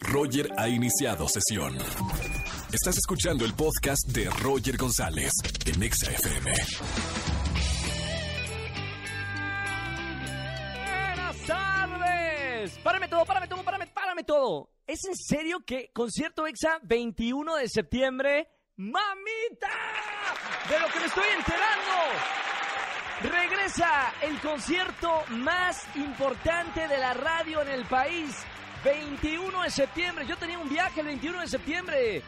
Roger ha iniciado sesión. Estás escuchando el podcast de Roger González en Exa FM. Buenas tardes. Párame todo, párame todo, párame, párame todo. ¿Es en serio que concierto EXA 21 de septiembre? ¡Mamita! De lo que me estoy enterando. Regresa el concierto más importante de la radio en el país. 21 de septiembre. Yo tenía un viaje el 21 de septiembre.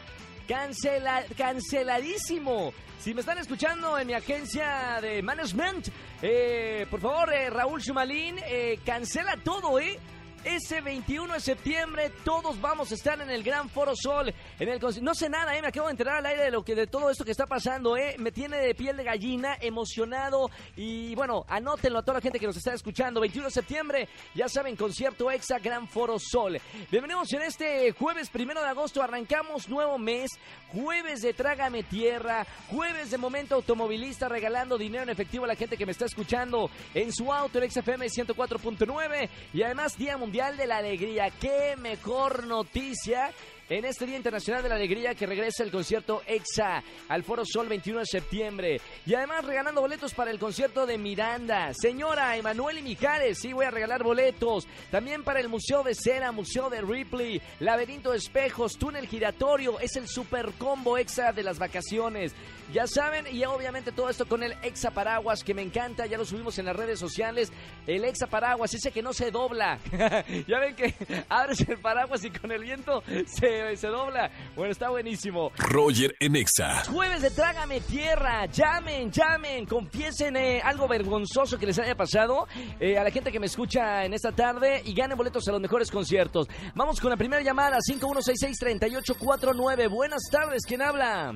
Cancela, canceladísimo. Si me están escuchando en mi agencia de management, eh, por favor, eh, Raúl Chumalín, eh, cancela todo, ¿eh? Ese 21 de septiembre todos vamos a estar en el Gran Foro Sol. En el no sé nada, eh, me acabo de enterar al aire de lo que de todo esto que está pasando, eh. Me tiene de piel de gallina, emocionado y bueno, anótenlo a toda la gente que nos está escuchando. 21 de septiembre, ya saben, concierto Exa Gran Foro Sol. Bienvenidos en este jueves primero de agosto, arrancamos nuevo mes, jueves de Trágame Tierra, jueves de Momento Automovilista regalando dinero en efectivo a la gente que me está escuchando en su auto, el XFM 104.9 y además Día de la Alegría. ¡Qué mejor noticia! En este Día Internacional de la Alegría que regresa el concierto EXA al Foro Sol 21 de septiembre. Y además regalando boletos para el concierto de Miranda. Señora Emanuel y Mijares, sí voy a regalar boletos. También para el Museo de Cera, Museo de Ripley, Laberinto de Espejos, Túnel Giratorio. Es el super combo EXA de las vacaciones. Ya saben, y obviamente todo esto con el Exa Paraguas que me encanta, ya lo subimos en las redes sociales. El Exa Paraguas, ese que no se dobla. ya ven que abres el paraguas y con el viento se, se dobla. Bueno, está buenísimo. Roger en Exa. Jueves de Trágame Tierra. Llamen, llamen, confiesen eh, algo vergonzoso que les haya pasado eh, a la gente que me escucha en esta tarde y ganen boletos a los mejores conciertos. Vamos con la primera llamada, 5166-3849. Buenas tardes, ¿quién habla?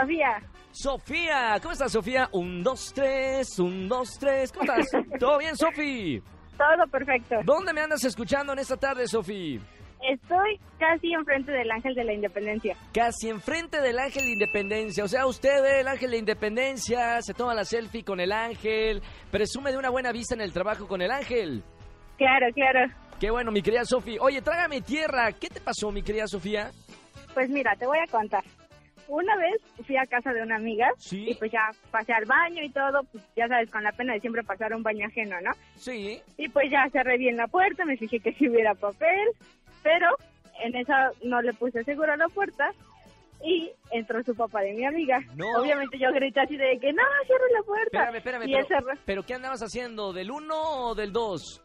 Sofía, Sofía, ¿cómo estás, Sofía? Un, dos, tres, un, dos, tres. ¿Cómo estás? ¿Todo bien, Sofi? todo perfecto. ¿Dónde me andas escuchando en esta tarde, Sofi? Estoy casi enfrente del Ángel de la Independencia. Casi enfrente del Ángel de Independencia. O sea, usted ve el Ángel de Independencia, se toma la selfie con el Ángel, presume de una buena vista en el trabajo con el Ángel. Claro, claro. Qué bueno, mi querida Sofi. Oye, trágame tierra. ¿Qué te pasó, mi querida Sofía? Pues mira, te voy a contar. Una vez fui a casa de una amiga Sí. y pues ya pasé al baño y todo, pues ya sabes, con la pena de siempre pasar a un baño ajeno, ¿no? Sí. Y pues ya cerré bien la puerta, me fijé que si hubiera papel, pero en esa no le puse seguro a la puerta y entró su papá de mi amiga. No. Obviamente yo grité así de que no, cierre la puerta. Espérame, espérame. y él Pero, cerró, ¿pero qué andabas haciendo? ¿Del 1 o del 2?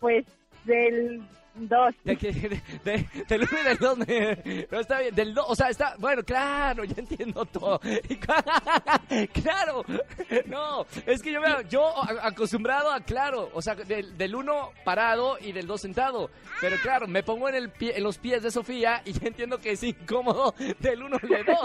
pues del dos. De, que- de, de- del 1 y del 2. Pero está bien. Del 2. O sea, está. Bueno, claro, ya entiendo todo. Claro. No, es que yo, me- yo acostumbrado a, claro. O sea, del, del 1 parado y del 2 sentado. Pero claro, me pongo en, el pie, en los pies de Sofía y ya entiendo que es incómodo del 1 y del 2.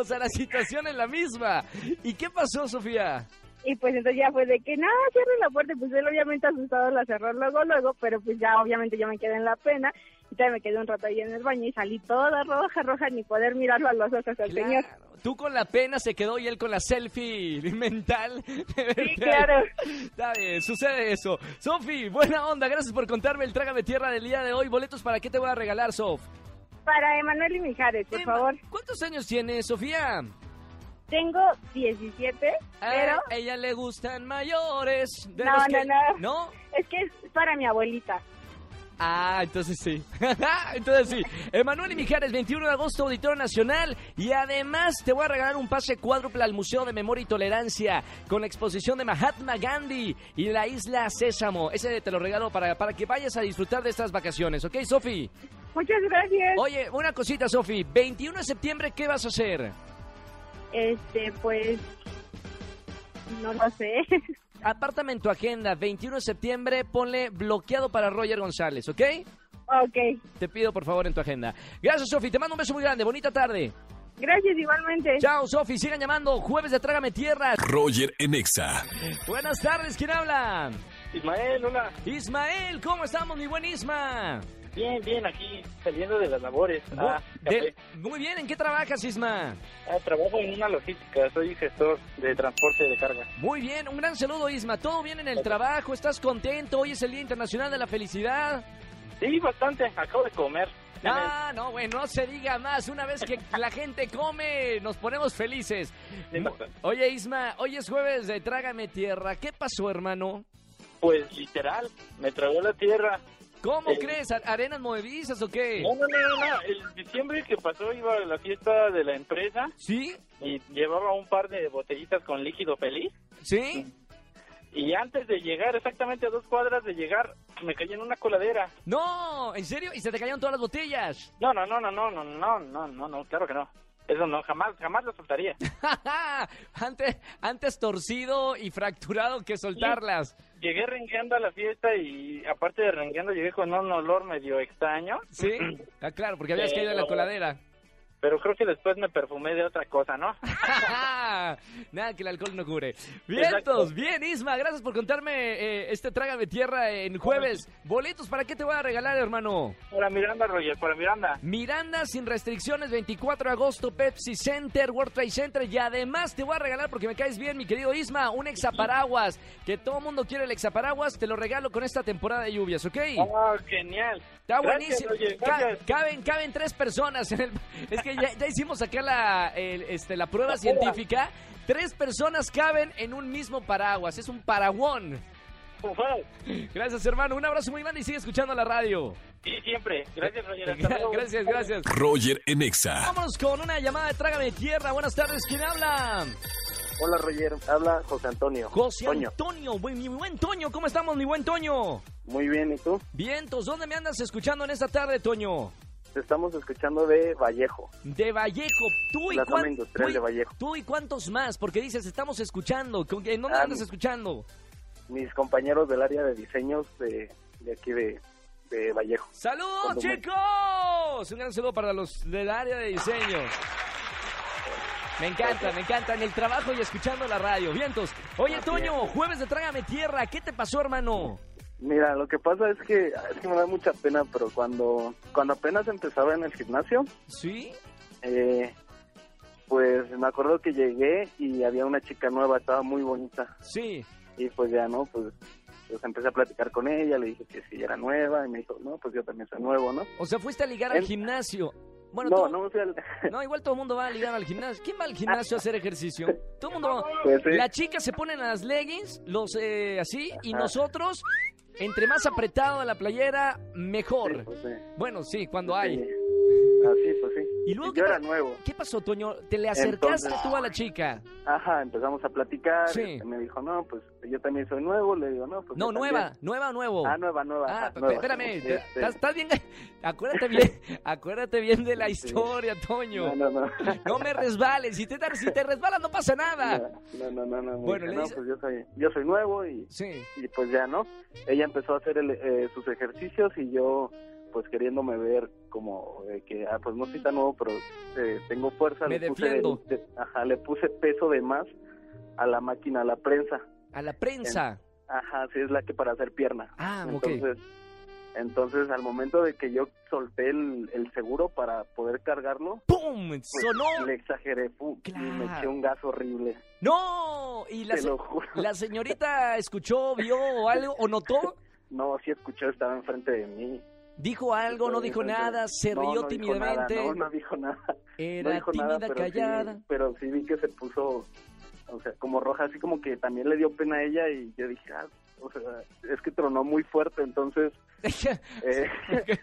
O sea, la situación es la misma. ¿Y qué pasó, Sofía? Y pues entonces ya fue de que no, cierre la puerta. Y pues él obviamente asustado la cerró luego, luego, pero pues ya obviamente yo me quedé en la pena. Y también me quedé un rato ahí en el baño y salí toda roja, roja, ni poder mirarlo a los ojos al señor. Tú con la pena se quedó y él con la selfie mental. Sí, claro. Está bien, sucede eso. Sofi, buena onda, gracias por contarme el Trágame Tierra del día de hoy. Boletos para qué te voy a regalar, Sof. Para Emanuel y Mijares, por favor. ¿Cuántos años tiene Sofía? Tengo 17, Ah, pero A ella le gustan mayores. de No, los no, no. ¿No? es que es para mi abuelita. Ah, entonces sí. entonces sí. Emanuel y Mijares, 21 de agosto, Auditorio Nacional. Y además te voy a regalar un pase cuádruple al Museo de Memoria y Tolerancia con la exposición de Mahatma Gandhi y la isla Sésamo. Ese te lo regalo para, para que vayas a disfrutar de estas vacaciones, ¿ok, Sofi? Muchas gracias. Oye, una cosita, Sofi. 21 de septiembre, ¿qué vas a hacer? Este, pues, no lo sé. Apártame en tu agenda. 21 de septiembre, ponle bloqueado para Roger González, ¿ok? ok. Te pido, por favor, en tu agenda. Gracias, Sofi. Te mando un beso muy grande. Bonita tarde. Gracias igualmente. Chao, Sofi. Sigan llamando. Jueves de Trágame Tierra. Roger en Exa. Buenas tardes. ¿Quién habla? Ismael, hola. Ismael. ¿Cómo estamos, mi buen Isma? Bien, bien, aquí saliendo de las labores. Ah, De- muy bien. ¿En qué trabajas, Isma? Ah, trabajo en una logística, soy gestor de transporte de carga. Muy bien. Un gran saludo, Isma. ¿Todo bien en el trabajo? ¿Estás contento? Hoy es el Día Internacional de la Felicidad. Sí, bastante. Acabo de comer. Ah, no, bueno, no se diga más. Una vez que la gente come, nos ponemos felices. Oye, Isma, hoy es jueves de Trágame Tierra. ¿Qué pasó, hermano? Pues literal, me tragó la tierra. ¿Cómo Eh. crees? ¿A- ¿Arenas movedizas o qué? No, no, no, no, no. El diciembre que pasó iba a la fiesta de la empresa ¿Sí? y llevaba un par de botellitas con líquido feliz. ¿Sí? Y antes de llegar, exactamente a dos cuadras de llegar, me caí en una coladera. No, ¿en serio? ¿Y se te cayeron todas las botellas? No, no, no, no, no, no, no, no, no, no, claro que no. Eso no, jamás, jamás lo soltaría. antes, antes torcido y fracturado que soltarlas. Llegué rengueando a la fiesta y aparte de rengueando llegué con un olor medio extraño. ¿Sí? Ah, claro, porque habías caído en la coladera. Pero creo que después me perfumé de otra cosa, ¿no? Nada que el alcohol no cure. Vientos, bien Isma, gracias por contarme eh, este Trágame Tierra en jueves. Boletos, ¿para qué te voy a regalar, hermano? Para Miranda, Roger, para Miranda. Miranda sin restricciones, 24 de agosto, Pepsi Center, World Trade Center. Y además te voy a regalar, porque me caes bien, mi querido Isma, un exaparaguas. Que todo mundo quiere el exaparaguas, te lo regalo con esta temporada de lluvias, ¿ok? Ah, genial. Está Gracias, buenísimo. Roger, Ca- caben, caben tres personas. En el, es que ya, ya hicimos acá la, el- este, la prueba La prueba. científica. Tres personas caben en un mismo paraguas. Es un paraguón. Gracias, hermano. Un abrazo muy grande y sigue escuchando la radio. Sí, siempre. Gracias, Roger. Hasta luego. gracias, gracias. Roger en Exa. Vámonos con una llamada de Trágame Tierra. Buenas tardes. ¿Quién habla? Hola Roger, habla José Antonio. José Toño. Antonio. Mi buen Toño. ¿Cómo estamos, mi buen Toño? Muy bien, ¿y tú? Vientos. ¿Dónde me andas escuchando en esta tarde, Toño? Te estamos escuchando de Vallejo, De Vallejo. ¿Tú y, la zona cuán- industrial tú y- de Vallejo. ¿Tú y cuántos más? Porque dices, estamos escuchando. ¿Con- ¿En dónde Ah, andas escuchando? Mis compañeros del área de diseños de, de aquí de, de Vallejo. ¡Saludos, me- chicos! Un gran saludo para los del área de diseño. Me encanta, me encanta. En el trabajo y escuchando la radio. Vientos. Oye, Así Toño, jueves de Trágame Tierra. ¿Qué te pasó, hermano? Mira, lo que pasa es que, es que me da mucha pena, pero cuando, cuando apenas empezaba en el gimnasio, ¿Sí? eh, pues me acuerdo que llegué y había una chica nueva, estaba muy bonita. Sí. Y pues ya, ¿no? Pues, pues empecé a platicar con ella, le dije que sí era nueva y me dijo, no, pues yo también soy nuevo, ¿no? O sea, fuiste a ligar al gimnasio. Bueno, no, todo- no, o sea, no, igual todo el mundo va a ligar al gimnasio. ¿Quién va al gimnasio a hacer ejercicio? Todo el mundo va. pues sí. La chica se pone en las leggings, los eh, así, y nosotros, entre más apretado la playera, mejor. Sí, pues sí. Bueno, sí, cuando hay. Así, pues sí. Y luego, yo ¿qué, era nuevo. ¿qué pasó, Toño? ¿Te le acercaste Entonces- tú a la chica? Ajá, empezamos a platicar. Sí. este, me dijo, no, pues yo también soy nuevo. Le digo, no, pues. No, nueva, también. nueva o nuevo. Ah, nueva, nueva. Ah, ajá, pe- nueva. espérame, Este, ¿estás, estás bien? Acuérdate bien, acuérdate bien de la historia, Toño. No, no, no. No me resbales, si te, si te resbalas no pasa nada. No, no, no, no. Bueno, le no, pues yo soy, yo soy nuevo y, Sí. y pues ya, ¿no? Ella empezó a hacer el, eh, sus ejercicios y yo, pues queriéndome ver como eh, que, ah, pues no soy tan nuevo, pero eh, tengo fuerza. Me le puse, defiendo. de- ajá, le puse peso de más a la máquina, a la prensa. A la prensa. Ajá, sí, es la que para hacer pierna. Ah, ok. Entonces, entonces al momento de que yo solté el, el seguro para poder cargarlo, ¡Pum! pues, Sonó. le exageré fu, y me eché un gas horrible. ¡No! ¿Y la, se- la señorita escuchó, vio o algo o notó? No, sí escuchó, estaba enfrente de mí. ¿Dijo algo? ¿No dijo nada? ¿Se no, rió no dijo tímidamente? nada, no, no dijo nada. Era dijo tímida, nada, pero callada. Sí, pero sí vi que se puso, o sea, como roja, así como que también le dio pena a ella y yo dije, ah, o sea, es que tronó muy fuerte, entonces, eh,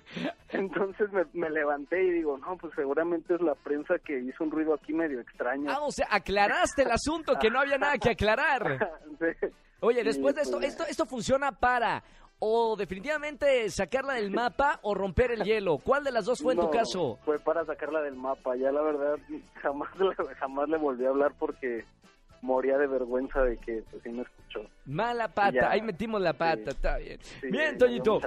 entonces me, me levanté y digo, no, pues seguramente es la prensa que hizo un ruido aquí medio extraño. ah, o sea, aclaraste el asunto, que no había nada que aclarar. Sí. Oye, después de esto, pues, esto, esto funciona para o definitivamente sacarla del mapa o romper el hielo. ¿Cuál de las dos fue en tu caso? Fue para sacarla del mapa. Ya la verdad jamás le, jamás le volví a hablar porque moría de vergüenza de que pues sí me escuchó. Mala pata, Ya. ahí metimos la pata, Sí. está bien. Sí, bien, Toñito.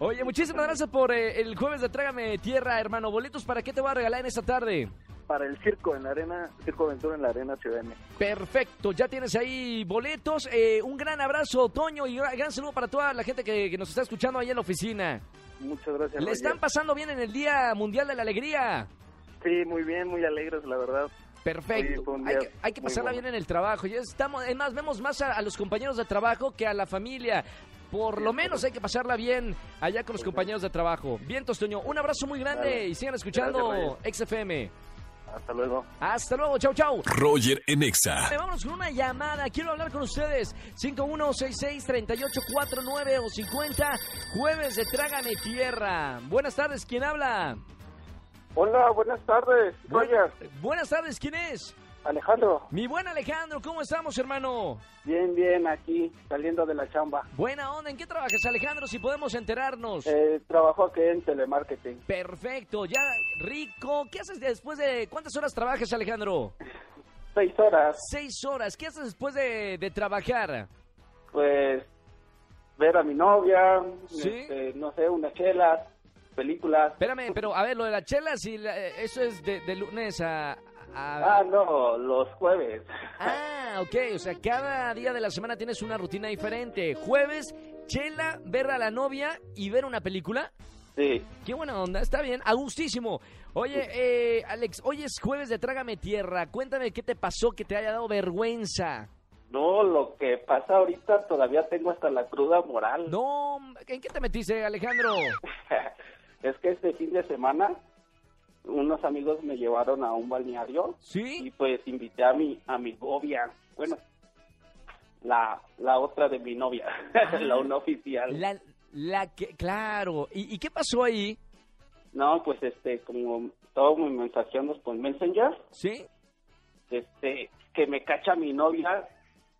Oye, muchísimas gracias por eh, el jueves de Trágame Tierra, hermano. Boletos, ¿para qué te voy a regalar en esta tarde? Para el circo en la arena, Circo Aventura en la arena Ciudad de México. Perfecto, ya tienes ahí boletos. Eh, un gran abrazo, Toño, y gran, gran saludo para toda la gente que, que nos está escuchando ahí en la oficina. Muchas gracias. ¿Le Roger. están pasando bien en el Día Mundial de la Alegría? Sí, muy bien, muy alegres, la verdad. Perfecto. Sí, un hay, que, hay que muy pasarla bueno. bien en el trabajo. Ya estamos, además, vemos más a, a los compañeros de trabajo que a la familia. por lo menos hay que pasarla bien allá con los compañeros de trabajo. Bien, Toño, un abrazo muy grande y sigan escuchando Gracias, XFM. Hasta luego. Hasta luego, chau, chau. Roger en Exa. Vámonos con una llamada. Quiero hablar con ustedes. 5166-3849 o 50. Jueves de Trágame Tierra. Buenas tardes, ¿quién habla? Hola, buenas tardes. Roger, Buenas tardes, ¿quién es? Alejandro. Mi buen Alejandro, ¿cómo estamos, hermano? Bien, bien, aquí saliendo de la chamba. Buena onda, ¿en qué trabajas, Alejandro? Si podemos enterarnos. Eh, trabajo aquí en telemarketing. Perfecto, ya rico. ¿Qué haces después de... ¿Cuántas horas trabajas, Alejandro? Seis horas, Seis horas. ¿Qué haces después de, de trabajar? pues, ver a mi novia, ¿Sí? este, no sé, unas chelas, películas. Espérame, pero a ver, lo de la chela, si la- eh, eso es de, de lunes a... a- Ah, no, los jueves. Ah, ok, o sea, cada día de la semana tienes una rutina diferente. Jueves, chela, ver a la novia y ver una película. Sí, Qué buena onda, está bien, a gustísimo. Oye, eh, Alex, hoy es jueves de Trágame Tierra. Cuéntame qué te pasó que te haya dado vergüenza. no, lo que pasa ahorita todavía tengo hasta la cruda moral. No, ¿en qué te metiste, Alejandro? es que este fin de semana unos amigos me llevaron a un balneario y ¿Sí? pues invité a mi a mi novia, bueno, la la otra de mi novia, la una oficial. La, la que, claro. ¿Y, y qué pasó ahí? No, pues este como todos mis mensajeando por Messenger, ¿Sí? este que me cacha mi novia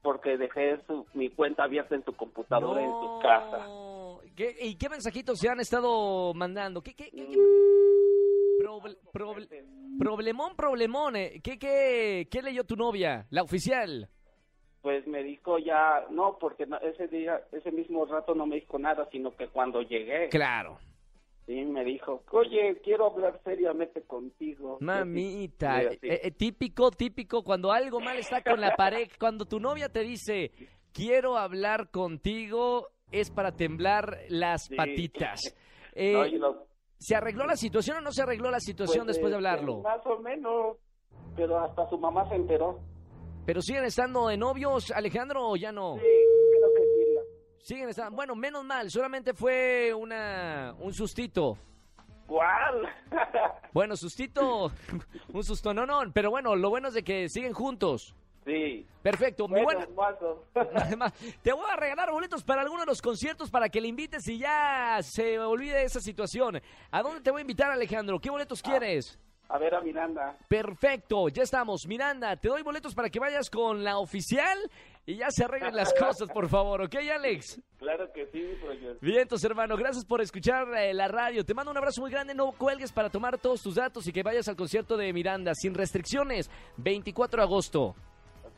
porque dejé su, mi cuenta abierta en su computadora en su casa. ¿Qué- ¿Y qué mensajitos se han estado mandando? ¿Qué, qué, qué- qué- proble- proble- problemón, problemón. eh. ¿Qué, qué, ¿Qué leyó tu novia? La oficial. Pues me dijo ya, no, porque ese día, ese mismo rato no me dijo nada, sino que cuando llegué, Claro. sí, me dijo, oye, quiero hablar seriamente contigo. Mamita, eh, eh, típico, típico, cuando algo mal está con la pareja, cuando tu novia te dice, quiero hablar contigo, es para temblar las Sí. patitas. Eh, No, y lo- ¿Se arregló la situación o no se arregló la situación pues, después de este, hablarlo? Más o menos, pero hasta su mamá se enteró. ¿Pero siguen estando de novios, Alejandro, o ya no? Sí, creo que sí. Siguen estando. Bueno, menos mal, solamente fue una un sustito. ¿Cuál? Bueno, sustito, un susto, no, no, pero bueno, lo bueno es de que siguen juntos. Sí. Perfecto, mi buena. Además, te voy a regalar boletos para alguno de los conciertos para que le invites y ya se olvide esa situación. ¿A dónde te voy a invitar, Alejandro? ¿Qué boletos quieres? A ver a Miranda. Perfecto, ya estamos. Miranda, te doy boletos para que vayas con la oficial y ya se arreglen las cosas, por favor, ¿ok, Alex? Claro que sí, Roger. Vientos, hermano, gracias por escuchar eh, la radio. Te mando un abrazo muy grande. No cuelgues para tomar todos tus datos y que vayas al concierto de Miranda sin restricciones. 24 de agosto.